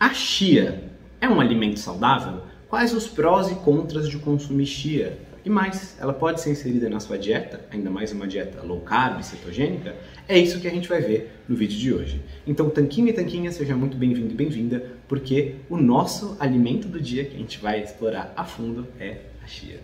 A chia é um alimento saudável? Quais os prós e contras de consumir chia? E mais, ela pode ser inserida na sua dieta, ainda mais uma dieta low carb, cetogênica? É isso que a gente vai ver no vídeo de hoje. Então, tanquinho e tanquinha, seja muito bem-vindo e bem-vinda, porque o nosso alimento do dia que a gente vai explorar a fundo é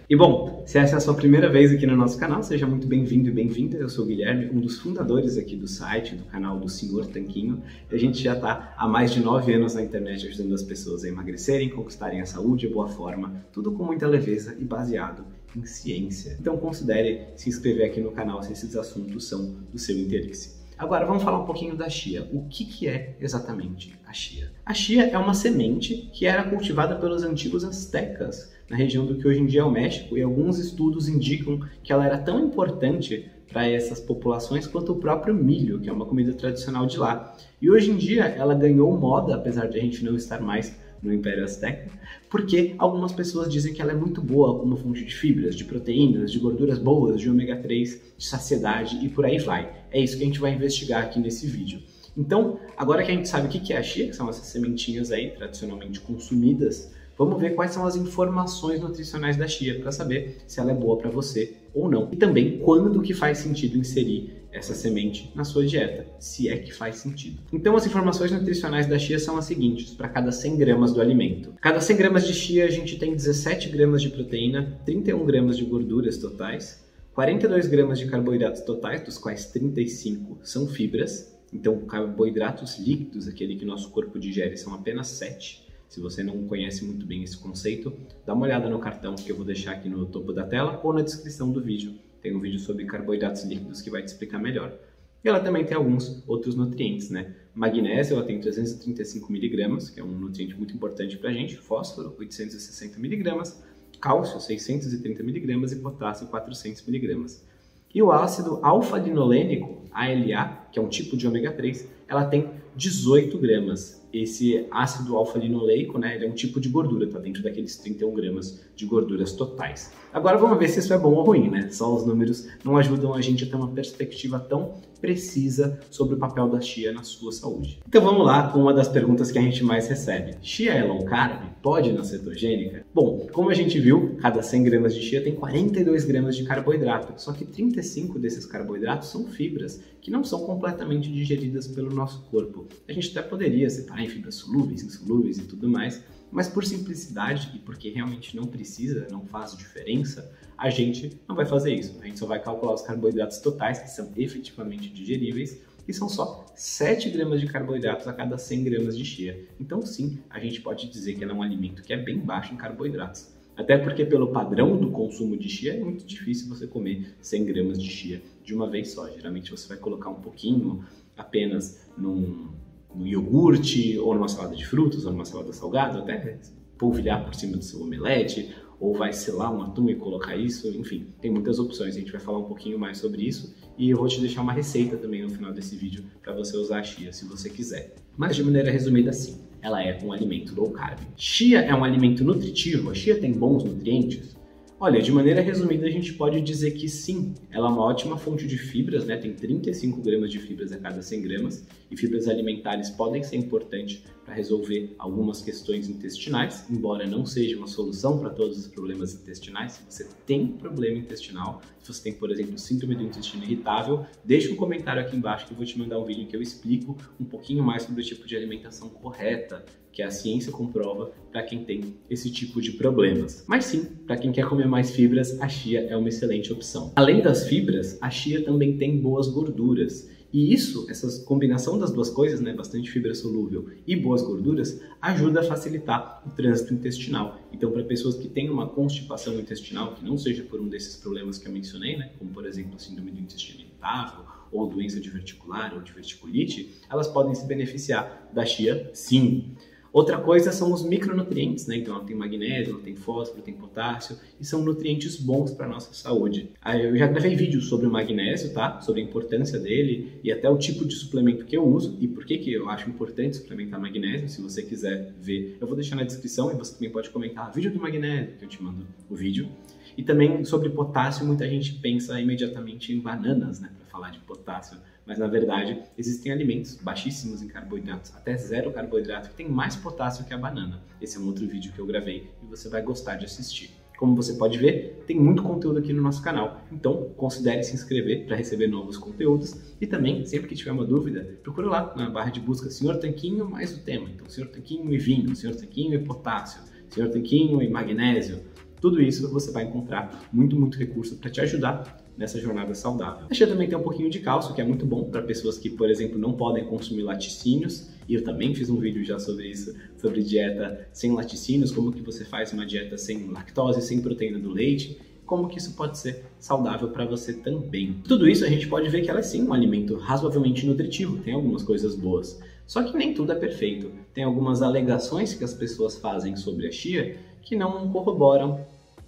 E bom, se essa é a sua primeira vez aqui no nosso canal, seja muito bem-vindo e bem-vinda. Eu sou o Guilherme, um dos fundadores aqui do site, do canal do Senhor Tanquinho. A gente já está há mais de nove anos na internet ajudando as pessoas a emagrecerem, conquistarem a saúde a boa forma, tudo com muita leveza e baseado em ciência. Então considere se inscrever aqui no canal se esses assuntos são do seu interesse. Agora vamos falar um pouquinho da chia. O que, que é exatamente a chia? A chia é uma semente que era cultivada pelos antigos astecas na região do que hoje em dia é o México, e alguns estudos indicam que ela era tão importante para essas populações quanto o próprio milho, que é uma comida tradicional de lá. E hoje em dia ela ganhou moda, apesar de a gente não estar mais no Império Azteca, porque algumas pessoas dizem que ela é muito boa como fonte de fibras, de proteínas, de gorduras boas, de ômega 3, de saciedade e por aí vai. É isso que a gente vai investigar aqui nesse vídeo. Então, agora que a gente sabe o que é a chia, que são essas sementinhas aí tradicionalmente consumidas Vamos ver quais são as informações nutricionais da chia para saber se ela é boa para você ou não. E também quando que faz sentido inserir essa semente na sua dieta, se é que faz sentido. Então as informações nutricionais da chia são as seguintes, para cada 100 gramas do alimento. Cada 100 gramas de chia a gente tem 17 gramas de proteína, 31 gramas de gorduras totais, 42 gramas de carboidratos totais, dos quais 35 são fibras, então carboidratos líquidos, aquele que nosso corpo digere, são apenas 7 se você não conhece muito bem esse conceito, dá uma olhada no cartão que eu vou deixar aqui no topo da tela ou na descrição do vídeo. Tem um vídeo sobre carboidratos líquidos que vai te explicar melhor. E ela também tem alguns outros nutrientes, né? Magnésio, ela tem 335 miligramas, que é um nutriente muito importante para a gente. Fósforo, 860 miligramas. Cálcio, 630 miligramas. E potássio, 400 miligramas. E o ácido alfa-linolênico, ALA, que é um tipo de ômega 3, ela tem 18 gramas esse ácido alfa-linoleico, né, ele é um tipo de gordura, está dentro daqueles 31 gramas de gorduras totais. Agora vamos ver se isso é bom ou ruim, né? Só os números não ajudam a gente a ter uma perspectiva tão precisa sobre o papel da chia na sua saúde. Então vamos lá com uma das perguntas que a gente mais recebe. Chia é low carb? Pode na cetogênica? Bom, como a gente viu, cada 100 gramas de chia tem 42 gramas de carboidrato, só que 35 desses carboidratos são fibras, que não são completamente digeridas pelo nosso corpo. A gente até poderia separar em fibras solúveis, insolúveis e tudo mais, mas por simplicidade e porque realmente não precisa, não faz diferença, a gente não vai fazer isso. A gente só vai calcular os carboidratos totais, que são efetivamente digeríveis, e são só 7 gramas de carboidratos a cada 100 gramas de chia. Então, sim, a gente pode dizer que ela é um alimento que é bem baixo em carboidratos. Até porque, pelo padrão do consumo de chia, é muito difícil você comer 100 gramas de chia de uma vez só. Geralmente, você vai colocar um pouquinho apenas num, no iogurte, ou numa salada de frutas, ou numa salada salgada, até polvilhar por cima do seu omelete, ou vai selar um atum e colocar isso, enfim, tem muitas opções. A gente vai falar um pouquinho mais sobre isso e eu vou te deixar uma receita também no final desse vídeo para você usar a chia, se você quiser. Mas de maneira resumida assim, ela é um alimento low carb. Chia é um alimento nutritivo, a chia tem bons nutrientes? Olha, de maneira resumida, a gente pode dizer que sim, ela é uma ótima fonte de fibras, né? Tem 35 gramas de fibras a cada 100 gramas, e fibras alimentares podem ser importantes para resolver algumas questões intestinais, embora não seja uma solução para todos os problemas intestinais. Se você tem problema intestinal, se você tem, por exemplo, síndrome do intestino irritável, deixa um comentário aqui embaixo que eu vou te mandar um vídeo que eu explico um pouquinho mais sobre o tipo de alimentação correta que a ciência comprova para quem tem esse tipo de problemas. Mas sim, para quem quer comer mais fibras, a chia é uma excelente opção. Além das fibras, a chia também tem boas gorduras. E isso, essa combinação das duas coisas, né, bastante fibra solúvel e boas gorduras, ajuda a facilitar o trânsito intestinal. Então, para pessoas que têm uma constipação intestinal, que não seja por um desses problemas que eu mencionei, né, como por exemplo síndrome do intestino irritável ou doença diverticular ou diverticulite, elas podem se beneficiar da chia, sim. Outra coisa são os micronutrientes, né? Então ela tem magnésio, ela tem fósforo, tem potássio e são nutrientes bons para nossa saúde. Eu já gravei vídeos sobre o magnésio, tá? Sobre a importância dele e até o tipo de suplemento que eu uso e por que, que eu acho importante suplementar magnésio. Se você quiser ver, eu vou deixar na descrição e você também pode comentar vídeo do magnésio que eu te mando o vídeo. E também sobre potássio, muita gente pensa imediatamente em bananas, né? Para falar de potássio Mas na verdade, existem alimentos baixíssimos em carboidratos, até zero carboidrato, que tem mais potássio que a banana. Esse é um outro vídeo que eu gravei e você vai gostar de assistir. Como você pode ver, tem muito conteúdo aqui no nosso canal, então considere se inscrever para receber novos conteúdos e também, sempre que tiver uma dúvida, procura lá na barra de busca Senhor Tanquinho mais o tema. Então, Senhor Tanquinho e vinho, Senhor Tanquinho e potássio, Senhor Tanquinho e magnésio. Tudo isso você vai encontrar muito, muito recurso para te ajudar nessa jornada saudável. A chia também tem um pouquinho de cálcio, que é muito bom para pessoas que, por exemplo, não podem consumir laticínios. E eu também fiz um vídeo já sobre isso, sobre dieta sem laticínios, como que você faz uma dieta sem lactose, sem proteína do leite, como que isso pode ser saudável para você também. Tudo isso a gente pode ver que ela é sim um alimento razoavelmente nutritivo, tem algumas coisas boas. Só que nem tudo é perfeito. Tem algumas alegações que as pessoas fazem sobre a chia que não corroboram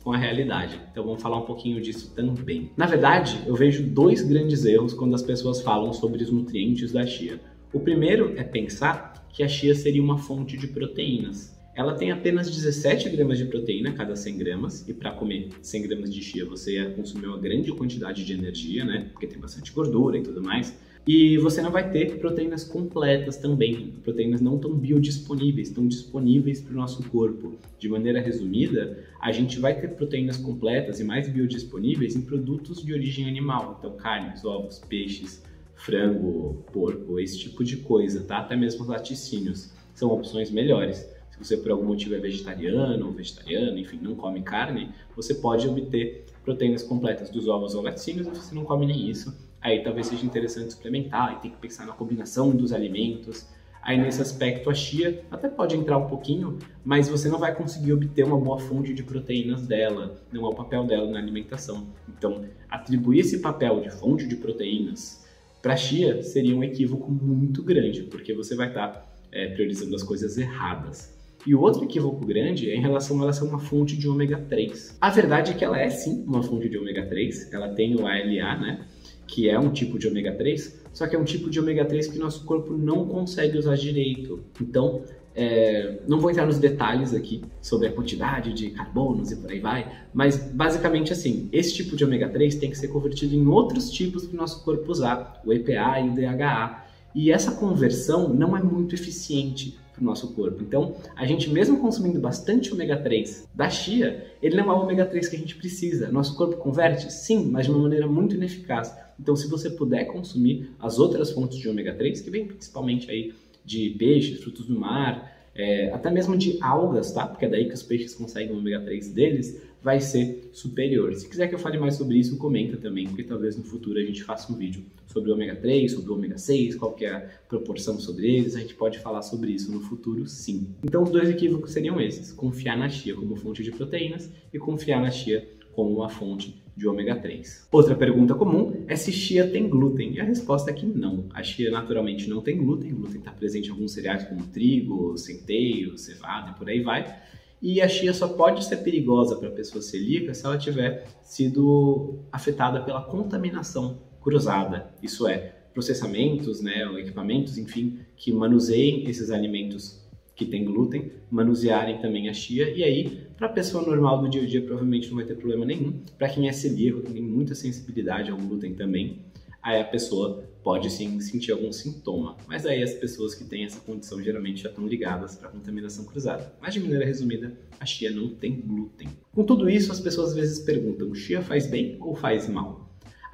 com a realidade. Então vamos falar um pouquinho disso também. Na verdade, eu vejo dois grandes erros quando as pessoas falam sobre os nutrientes da chia. O primeiro é pensar que a chia seria uma fonte de proteínas. Ela tem apenas 17 gramas de proteína a cada 100 gramas, e para comer 100 gramas de chia você ia consumir uma grande quantidade de energia, né? Porque tem bastante gordura e tudo mais. E você não vai ter proteínas completas também, proteínas não tão biodisponíveis, tão disponíveis para o nosso corpo. De maneira resumida, a gente vai ter proteínas completas e mais biodisponíveis em produtos de origem animal, então carnes, ovos, peixes, frango, porco, esse tipo de coisa, tá? Até mesmo os laticínios são opções melhores. Se você por algum motivo é vegetariano ou vegetariano, enfim, não come carne, você pode obter proteínas completas dos ovos ou laticínios se você não come nem isso aí talvez seja interessante suplementar e tem que pensar na combinação dos alimentos. Aí nesse aspecto a chia até pode entrar um pouquinho, mas você não vai conseguir obter uma boa fonte de proteínas dela, não é o papel dela na alimentação. Então, atribuir esse papel de fonte de proteínas para a chia seria um equívoco muito grande, porque você vai estar tá, é, priorizando as coisas erradas. E o outro equívoco grande é em relação a ela ser uma fonte de ômega 3. A verdade é que ela é sim uma fonte de ômega 3, ela tem o ALA, né? Que é um tipo de ômega 3, só que é um tipo de ômega 3 que nosso corpo não consegue usar direito. Então, é, não vou entrar nos detalhes aqui sobre a quantidade de carbonos e por aí vai, mas basicamente assim, esse tipo de ômega 3 tem que ser convertido em outros tipos que o nosso corpo usar, o EPA e o DHA. E essa conversão não é muito eficiente para o nosso corpo. Então, a gente mesmo consumindo bastante ômega 3 da chia, ele não é o ômega 3 que a gente precisa. Nosso corpo converte? Sim, mas de uma maneira muito ineficaz. Então, se você puder consumir as outras fontes de ômega 3, que vem principalmente aí de peixes, frutos do mar, é, até mesmo de algas, tá? Porque é daí que os peixes conseguem o ômega 3 deles, vai ser superior. Se quiser que eu fale mais sobre isso, comenta também, porque talvez no futuro a gente faça um vídeo sobre o ômega 3, sobre o ômega 6, qual que é a proporção sobre eles, a gente pode falar sobre isso no futuro sim. Então os dois equívocos seriam esses, confiar na chia como fonte de proteínas e confiar na chia como uma fonte de ômega 3. Outra pergunta comum é se chia tem glúten, e a resposta é que não. A chia naturalmente não tem glúten, o glúten está presente em alguns cereais como trigo, centeio, cevada e por aí vai. E a chia só pode ser perigosa para a pessoa celíaca se ela tiver sido afetada pela contaminação cruzada, isso é, processamentos, né, equipamentos, enfim, que manuseiem esses alimentos que tem glúten, manusearem também a chia, e aí, para a pessoa normal do dia a dia, provavelmente não vai ter problema nenhum. Para quem é celíaco, tem muita sensibilidade ao glúten também, aí a pessoa pode sim sentir algum sintoma. Mas aí as pessoas que têm essa condição geralmente já estão ligadas para contaminação cruzada. Mas de maneira resumida, a chia não tem glúten. Com tudo isso, as pessoas às vezes perguntam: chia faz bem ou faz mal?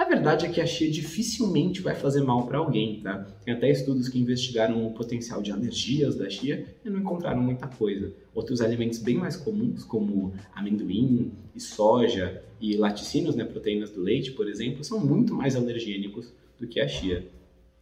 A verdade é que a chia dificilmente vai fazer mal para alguém, tá? Tem até estudos que investigaram o potencial de alergias da chia e não encontraram muita coisa. Outros alimentos bem mais comuns, como amendoim e soja e laticínios, né, proteínas do leite, por exemplo, são muito mais alergênicos do que a chia.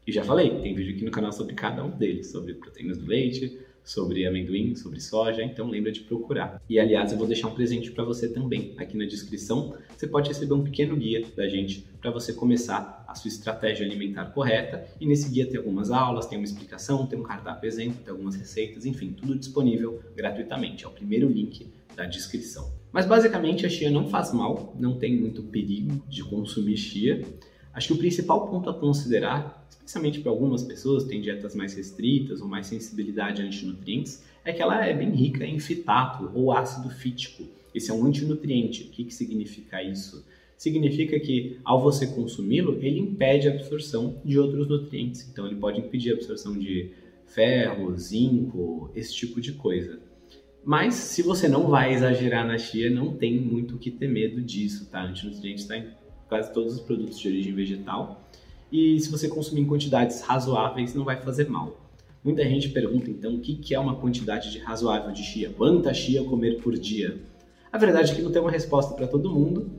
E já falei, tem vídeo aqui no canal sobre cada um deles, sobre proteínas do leite, sobre amendoim, sobre soja, então lembra de procurar. E aliás, eu vou deixar um presente para você também aqui na descrição. Você pode receber um pequeno guia da gente para você começar a sua estratégia alimentar correta. E nesse guia tem algumas aulas, tem uma explicação, tem um cardápio exemplo, tem algumas receitas, enfim, tudo disponível gratuitamente. É o primeiro link da descrição. Mas basicamente a chia não faz mal, não tem muito perigo de consumir chia. Acho que o principal ponto a considerar especialmente para algumas pessoas que têm dietas mais restritas ou mais sensibilidade a antinutrientes, é que ela é bem rica em fitato ou ácido fítico. Esse é um antinutriente. O que, que significa isso? significa que ao você consumi-lo, ele impede a absorção de outros nutrientes. Então ele pode impedir a absorção de ferro, zinco, esse tipo de coisa. Mas se você não vai exagerar na chia, não tem muito o que ter medo disso, tá? Antinutriente está em quase todos os produtos de origem vegetal. E se você consumir em quantidades razoáveis, não vai fazer mal. Muita gente pergunta então o que é uma quantidade de razoável de chia? Quanta chia comer por dia? A verdade é que não tem uma resposta para todo mundo.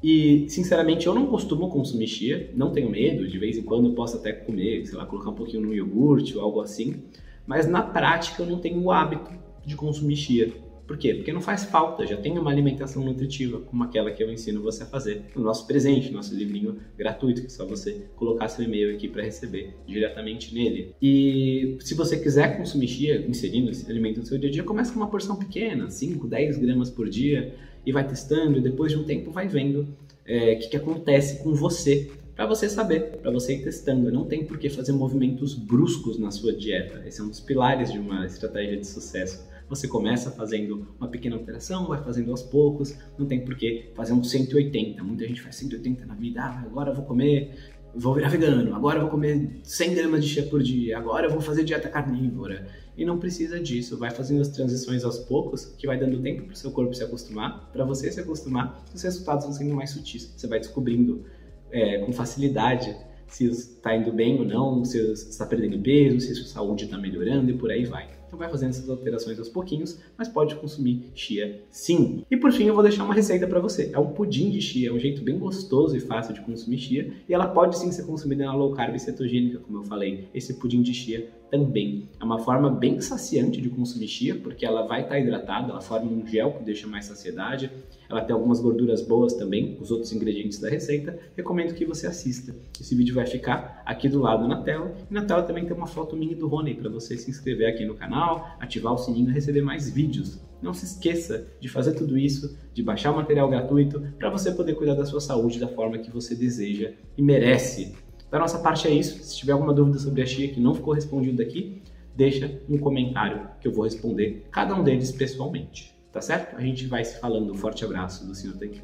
E, sinceramente, eu não costumo consumir chia, não tenho medo, de vez em quando eu posso até comer, sei lá, colocar um pouquinho no iogurte ou algo assim, mas na prática eu não tenho o hábito de consumir chia. Por quê? Porque não faz falta, já tem uma alimentação nutritiva como aquela que eu ensino você a fazer no nosso presente, nosso livrinho gratuito, que é só você colocar seu e-mail aqui para receber diretamente nele. E se você quiser consumir chia, inserindo esse alimento no seu dia a dia, começa com uma porção pequena, 5, 10 gramas por dia, e vai testando, e depois de um tempo vai vendo é, o que, que acontece com você para você saber, para você ir testando. Não tem por que fazer movimentos bruscos na sua dieta. Esse é um dos pilares de uma estratégia de sucesso. Você começa fazendo uma pequena alteração, vai fazendo aos poucos, não tem por que fazer um 180. Muita gente faz 180 na vida, ah, agora eu vou comer, vou virar vegano, agora eu vou comer 100 gramas de chia por dia, agora eu vou fazer dieta carnívora. E não precisa disso, vai fazendo as transições aos poucos, que vai dando tempo para o seu corpo se acostumar, para você se acostumar, os resultados vão sendo mais sutis. Você vai descobrindo é, com facilidade se está indo bem ou não, se está perdendo peso, se a sua saúde está melhorando e por aí vai. Então vai fazendo essas alterações aos pouquinhos, mas pode consumir chia sim. E por fim eu vou deixar uma receita para você. É um pudim de chia, é um jeito bem gostoso e fácil de consumir chia e ela pode sim ser consumida na low carb cetogênica, como eu falei. Esse pudim de chia também é uma forma bem saciante de consumir chia, porque ela vai estar tá hidratada, ela forma um gel que deixa mais saciedade. Ela tem algumas gorduras boas também, os outros ingredientes da receita. Recomendo que você assista. Esse vídeo vai ficar aqui do lado na tela. E na tela também tem uma foto minha do Rony para você se inscrever aqui no canal, ativar o sininho e receber mais vídeos. Não se esqueça de fazer tudo isso, de baixar o material gratuito para você poder cuidar da sua saúde da forma que você deseja e merece. Da nossa parte é isso. Se tiver alguma dúvida sobre a chia que não ficou respondido aqui, deixa um comentário que eu vou responder cada um deles pessoalmente. Tá certo? A gente vai se falando. Um forte abraço do Sr. Tanquinho.